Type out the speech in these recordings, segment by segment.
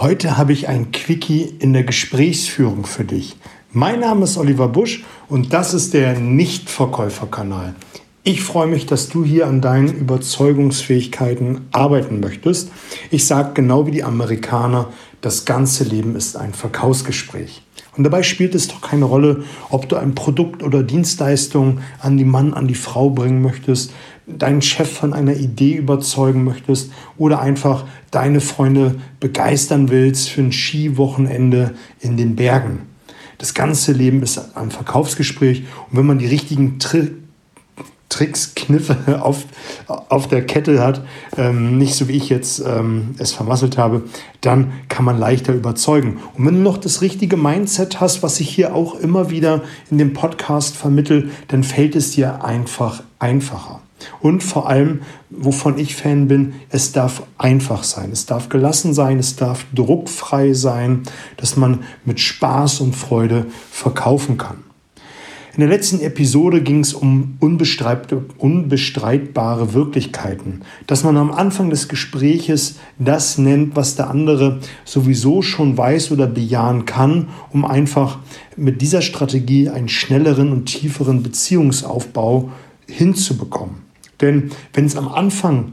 Heute habe ich ein Quickie in der Gesprächsführung für dich. Mein Name ist Oliver Busch und das ist der Nichtverkäuferkanal. Ich freue mich, dass du hier an deinen Überzeugungsfähigkeiten arbeiten möchtest. Ich sage genau wie die Amerikaner, das ganze Leben ist ein Verkaufsgespräch. Und dabei spielt es doch keine Rolle, ob du ein Produkt oder Dienstleistung an die Mann, an die Frau bringen möchtest, deinen Chef von einer Idee überzeugen möchtest oder einfach deine Freunde begeistern willst für ein Skiwochenende in den Bergen. Das ganze Leben ist ein Verkaufsgespräch und wenn man die richtigen Tri Tricks, Kniffe auf, auf der Kette hat, ähm, nicht so wie ich jetzt ähm, es vermasselt habe, dann kann man leichter überzeugen. Und wenn du noch das richtige Mindset hast, was ich hier auch immer wieder in dem Podcast vermittel, dann fällt es dir einfach einfacher. Und vor allem, wovon ich Fan bin, es darf einfach sein, es darf gelassen sein, es darf druckfrei sein, dass man mit Spaß und Freude verkaufen kann. In der letzten Episode ging es um unbestreitbare Wirklichkeiten, dass man am Anfang des Gespräches das nennt, was der andere sowieso schon weiß oder bejahen kann, um einfach mit dieser Strategie einen schnelleren und tieferen Beziehungsaufbau hinzubekommen. Denn wenn es am Anfang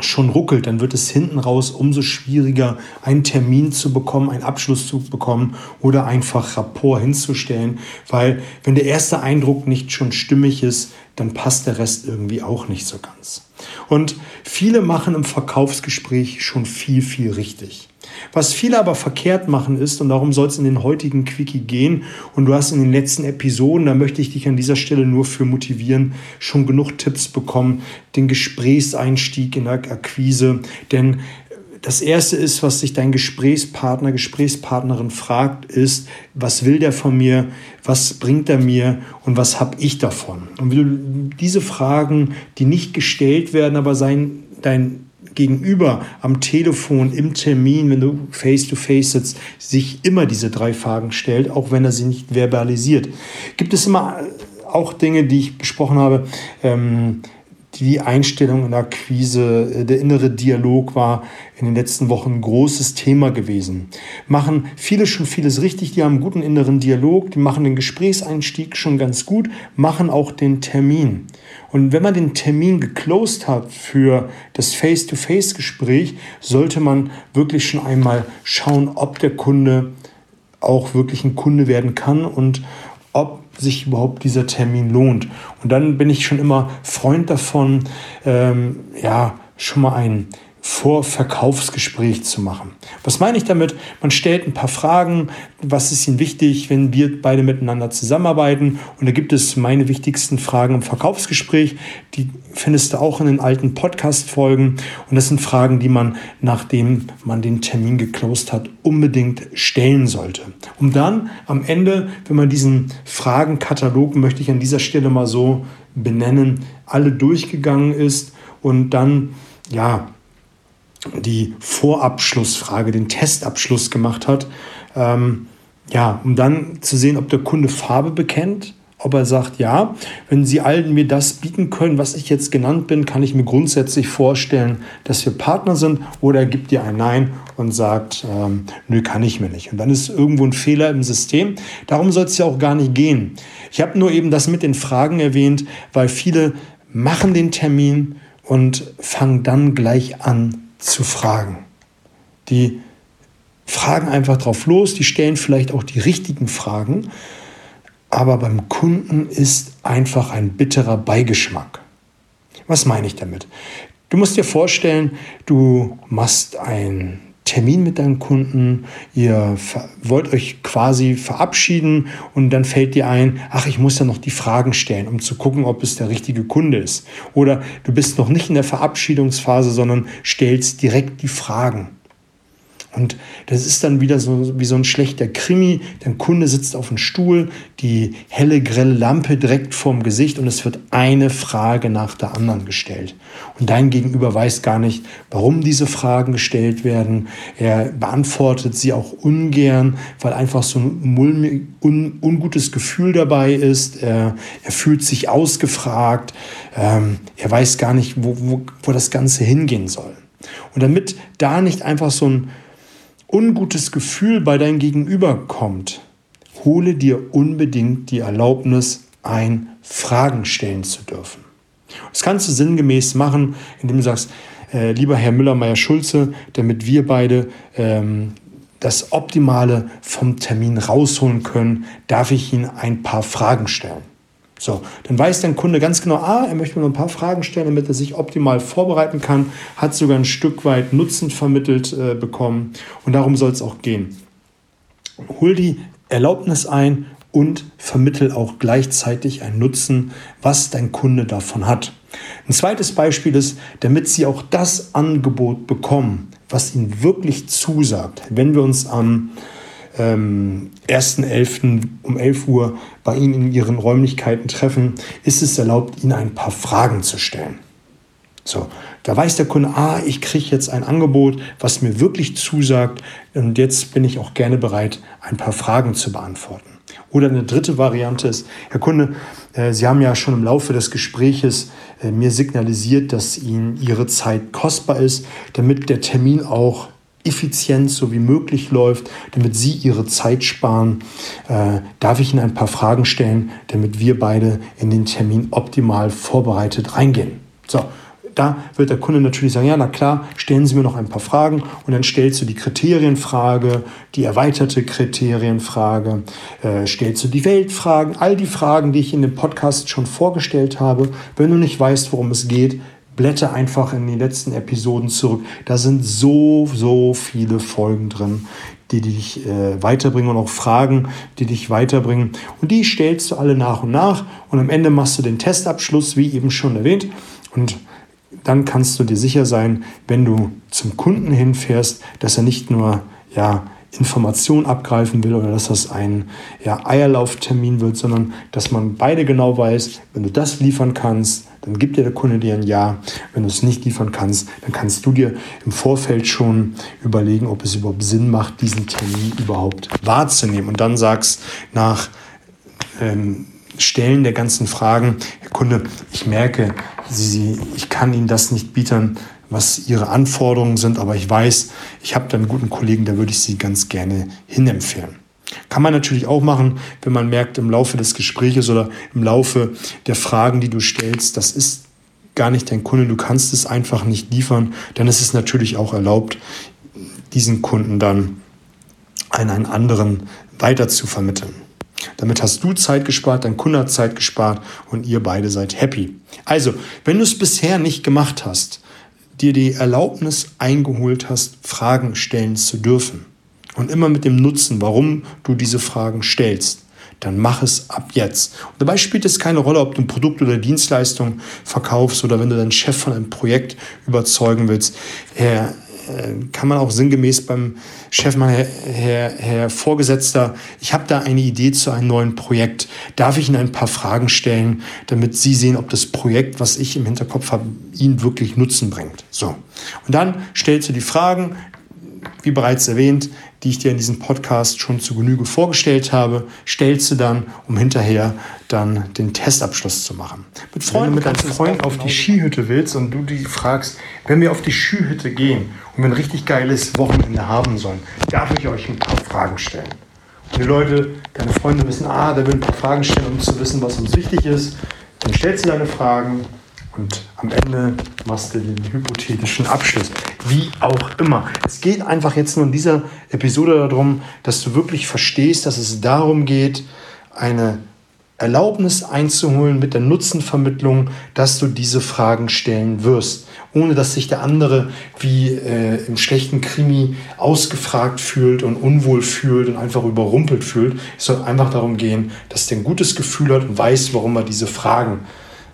schon ruckelt, dann wird es hinten raus umso schwieriger, einen Termin zu bekommen, einen Abschluss zu bekommen oder einfach Rapport hinzustellen, weil wenn der erste Eindruck nicht schon stimmig ist, dann passt der Rest irgendwie auch nicht so ganz. Und viele machen im Verkaufsgespräch schon viel, viel richtig. Was viele aber verkehrt machen ist, und darum soll es in den heutigen Quickie gehen, und du hast in den letzten Episoden, da möchte ich dich an dieser Stelle nur für motivieren, schon genug Tipps bekommen, den Gesprächseinstieg in der Akquise, denn das erste ist, was sich dein Gesprächspartner, Gesprächspartnerin fragt, ist, was will der von mir, was bringt er mir und was habe ich davon? Und wenn du diese Fragen, die nicht gestellt werden, aber sein, dein Gegenüber am Telefon, im Termin, wenn du face-to-face -face sitzt, sich immer diese drei Fragen stellt, auch wenn er sie nicht verbalisiert. Gibt es immer auch Dinge, die ich besprochen habe, ähm, die Einstellung in der Akquise, äh, der innere Dialog war in den letzten Wochen ein großes Thema gewesen. Machen viele schon vieles richtig, die haben einen guten inneren Dialog, die machen den Gesprächseinstieg schon ganz gut, machen auch den Termin. Und wenn man den Termin geclosed hat für das Face-to-Face-Gespräch, sollte man wirklich schon einmal schauen, ob der Kunde auch wirklich ein Kunde werden kann und ob sich überhaupt dieser Termin lohnt. Und dann bin ich schon immer Freund davon, ähm, ja, schon mal ein Vorverkaufsgespräch zu machen. Was meine ich damit? Man stellt ein paar Fragen, was ist Ihnen wichtig, wenn wir beide miteinander zusammenarbeiten? Und da gibt es meine wichtigsten Fragen im Verkaufsgespräch, die findest du auch in den alten Podcast-Folgen. Und das sind Fragen, die man, nachdem man den Termin geclosed hat, unbedingt stellen sollte. Um dann am Ende, wenn man diesen Fragenkatalog, möchte ich an dieser Stelle mal so benennen, alle durchgegangen ist und dann, ja, die Vorabschlussfrage, den Testabschluss gemacht hat. Ähm, ja, um dann zu sehen, ob der Kunde Farbe bekennt, ob er sagt, ja, wenn Sie allen mir das bieten können, was ich jetzt genannt bin, kann ich mir grundsätzlich vorstellen, dass wir Partner sind, oder er gibt dir ein Nein und sagt, ähm, nö, kann ich mir nicht. Und dann ist irgendwo ein Fehler im System. Darum soll es ja auch gar nicht gehen. Ich habe nur eben das mit den Fragen erwähnt, weil viele machen den Termin und fangen dann gleich an zu fragen. Die fragen einfach drauf los, die stellen vielleicht auch die richtigen Fragen, aber beim Kunden ist einfach ein bitterer Beigeschmack. Was meine ich damit? Du musst dir vorstellen, du machst ein Termin mit deinem Kunden, ihr wollt euch quasi verabschieden und dann fällt dir ein, ach, ich muss ja noch die Fragen stellen, um zu gucken, ob es der richtige Kunde ist. Oder du bist noch nicht in der Verabschiedungsphase, sondern stellst direkt die Fragen. Und das ist dann wieder so wie so ein schlechter Krimi. Der Kunde sitzt auf dem Stuhl, die helle, grelle Lampe direkt vorm Gesicht und es wird eine Frage nach der anderen gestellt. Und dein Gegenüber weiß gar nicht, warum diese Fragen gestellt werden. Er beantwortet sie auch ungern, weil einfach so ein un, ungutes Gefühl dabei ist. Er, er fühlt sich ausgefragt. Ähm, er weiß gar nicht, wo, wo, wo das Ganze hingehen soll. Und damit da nicht einfach so ein ungutes Gefühl bei deinem Gegenüber kommt, hole dir unbedingt die Erlaubnis ein, Fragen stellen zu dürfen. Das kannst du sinngemäß machen, indem du sagst, äh, lieber Herr Müller-Meyer-Schulze, damit wir beide ähm, das Optimale vom Termin rausholen können, darf ich Ihnen ein paar Fragen stellen. So, dann weiß dein Kunde ganz genau, ah, er möchte mir noch ein paar Fragen stellen, damit er sich optimal vorbereiten kann, hat sogar ein Stück weit Nutzen vermittelt äh, bekommen und darum soll es auch gehen. Hol die Erlaubnis ein und vermittel auch gleichzeitig einen Nutzen, was dein Kunde davon hat. Ein zweites Beispiel ist, damit sie auch das Angebot bekommen, was ihnen wirklich zusagt. Wenn wir uns am ähm, 1.11. um 11 Uhr bei Ihnen in Ihren Räumlichkeiten treffen, ist es erlaubt, Ihnen ein paar Fragen zu stellen. So, da weiß der Kunde, ah, ich kriege jetzt ein Angebot, was mir wirklich zusagt und jetzt bin ich auch gerne bereit, ein paar Fragen zu beantworten. Oder eine dritte Variante ist, Herr Kunde, äh, Sie haben ja schon im Laufe des Gespräches äh, mir signalisiert, dass Ihnen Ihre Zeit kostbar ist, damit der Termin auch effizient so wie möglich läuft, damit Sie Ihre Zeit sparen, äh, darf ich Ihnen ein paar Fragen stellen, damit wir beide in den Termin optimal vorbereitet reingehen. So, da wird der Kunde natürlich sagen, ja, na klar, stellen Sie mir noch ein paar Fragen und dann stellst du die Kriterienfrage, die erweiterte Kriterienfrage, äh, stellst du die Weltfragen, all die Fragen, die ich in dem Podcast schon vorgestellt habe. Wenn du nicht weißt, worum es geht, blätter einfach in die letzten Episoden zurück. Da sind so, so viele Folgen drin, die dich äh, weiterbringen und auch Fragen, die dich weiterbringen. Und die stellst du alle nach und nach und am Ende machst du den Testabschluss, wie eben schon erwähnt. Und dann kannst du dir sicher sein, wenn du zum Kunden hinfährst, dass er nicht nur ja, Information abgreifen will oder dass das ein ja, Eierlauftermin wird, sondern dass man beide genau weiß, wenn du das liefern kannst, dann gibt dir der Kunde dir ein Ja. Wenn du es nicht liefern kannst, dann kannst du dir im Vorfeld schon überlegen, ob es überhaupt Sinn macht, diesen Termin überhaupt wahrzunehmen. Und dann sagst nach ähm, Stellen der ganzen Fragen, Herr Kunde, ich merke, Sie, ich kann Ihnen das nicht bieten, was Ihre Anforderungen sind, aber ich weiß, ich habe da einen guten Kollegen, da würde ich Sie ganz gerne hinempfehlen. Kann man natürlich auch machen, wenn man merkt im Laufe des Gespräches oder im Laufe der Fragen, die du stellst, das ist gar nicht dein Kunde, du kannst es einfach nicht liefern, dann ist es natürlich auch erlaubt, diesen Kunden dann an einen anderen weiter zu vermitteln. Damit hast du Zeit gespart, dein Kunde hat Zeit gespart und ihr beide seid happy. Also, wenn du es bisher nicht gemacht hast, dir die Erlaubnis eingeholt hast, Fragen stellen zu dürfen und immer mit dem Nutzen, warum du diese Fragen stellst, dann mach es ab jetzt. Und dabei spielt es keine Rolle, ob du ein Produkt oder Dienstleistung verkaufst oder wenn du deinen Chef von einem Projekt überzeugen willst. Er kann man auch sinngemäß beim Chef mal, Herr, Herr, Herr Vorgesetzter, ich habe da eine Idee zu einem neuen Projekt. Darf ich Ihnen ein paar Fragen stellen, damit Sie sehen, ob das Projekt, was ich im Hinterkopf habe, Ihnen wirklich Nutzen bringt? So. Und dann stellst du die Fragen, wie bereits erwähnt, die ich dir in diesem Podcast schon zu Genüge vorgestellt habe, stellst du dann, um hinterher dann den Testabschluss zu machen. Mit Freunden, mit deinem Freund auf die Skihütte willst und du die fragst, wenn wir auf die Skihütte gehen und wir ein richtig geiles Wochenende haben sollen, darf ich euch ein paar Fragen stellen. Und die Leute, deine Freunde wissen, ah, der will ein paar Fragen stellen, um zu wissen, was uns wichtig ist. Dann stellst du deine Fragen und am Ende machst du den hypothetischen Abschluss. Wie auch immer. Es geht einfach jetzt nur in dieser Episode darum, dass du wirklich verstehst, dass es darum geht, eine Erlaubnis einzuholen mit der Nutzenvermittlung, dass du diese Fragen stellen wirst, ohne dass sich der andere wie äh, im schlechten Krimi ausgefragt fühlt und unwohl fühlt und einfach überrumpelt fühlt. Es soll einfach darum gehen, dass der ein gutes Gefühl hat und weiß, warum er diese Fragen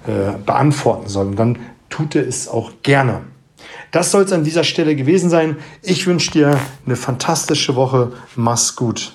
äh, beantworten soll. Und dann tut er es auch gerne. Das soll es an dieser Stelle gewesen sein. Ich wünsche dir eine fantastische Woche. Mach's gut.